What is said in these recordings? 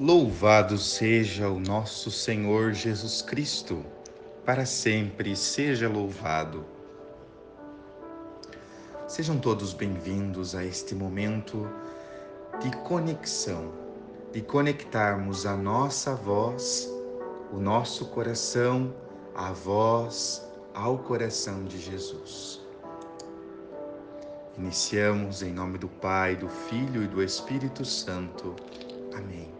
Louvado seja o nosso Senhor Jesus Cristo, para sempre seja louvado. Sejam todos bem-vindos a este momento de conexão, de conectarmos a nossa voz, o nosso coração, a voz ao coração de Jesus. Iniciamos em nome do Pai, do Filho e do Espírito Santo. Amém.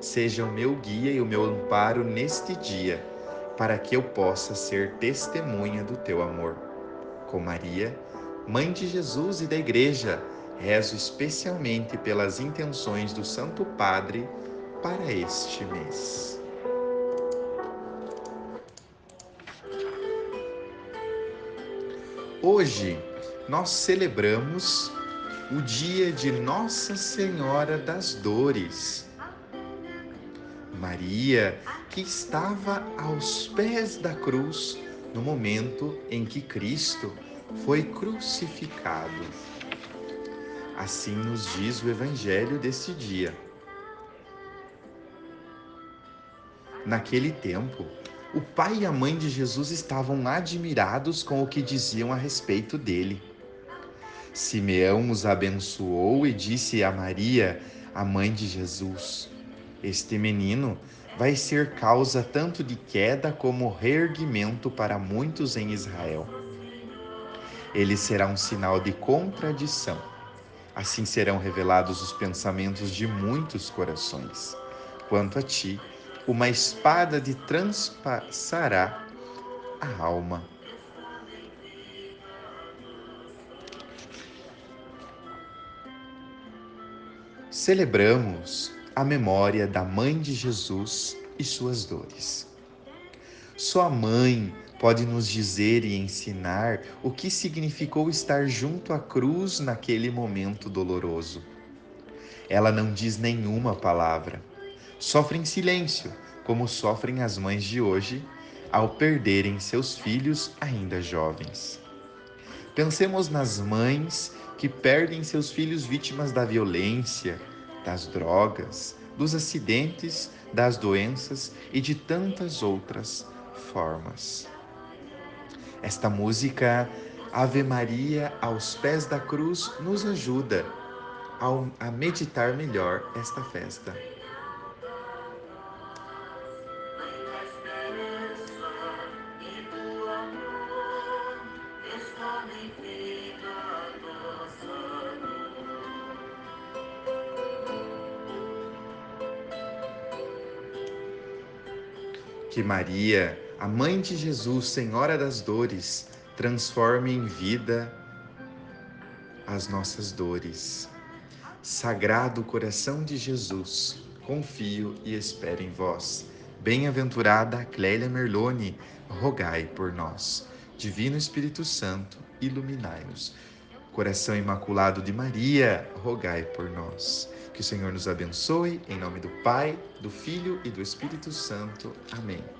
seja o meu guia e o meu amparo neste dia, para que eu possa ser testemunha do teu amor. Com Maria, Mãe de Jesus e da Igreja, rezo especialmente pelas intenções do Santo Padre para este mês. Hoje nós celebramos o dia de Nossa Senhora das Dores. Maria, que estava aos pés da cruz no momento em que Cristo foi crucificado. Assim nos diz o Evangelho deste dia. Naquele tempo, o pai e a mãe de Jesus estavam admirados com o que diziam a respeito dele. Simeão os abençoou e disse a Maria, a mãe de Jesus: Este menino vai ser causa tanto de queda como reerguimento para muitos em Israel. Ele será um sinal de contradição. Assim serão revelados os pensamentos de muitos corações. Quanto a ti, uma espada de transpassará a alma. Celebramos a memória da Mãe de Jesus e suas dores. Sua mãe pode nos dizer e ensinar o que significou estar junto à cruz naquele momento doloroso. Ela não diz nenhuma palavra, sofre em silêncio, como sofrem as mães de hoje ao perderem seus filhos ainda jovens. Pensemos nas mães que perdem seus filhos vítimas da violência, das drogas, dos acidentes, das doenças e de tantas outras formas. Esta música Ave Maria aos pés da cruz nos ajuda a meditar melhor esta festa. Que Maria, a mãe de Jesus, Senhora das Dores, transforme em vida as nossas dores. Sagrado coração de Jesus, confio e espero em vós. Bem-aventurada Clélia Merlone, rogai por nós. Divino Espírito Santo, iluminai-nos. Coração Imaculado de Maria, rogai por nós. Que o Senhor nos abençoe, em nome do Pai, do Filho e do Espírito Santo. Amém.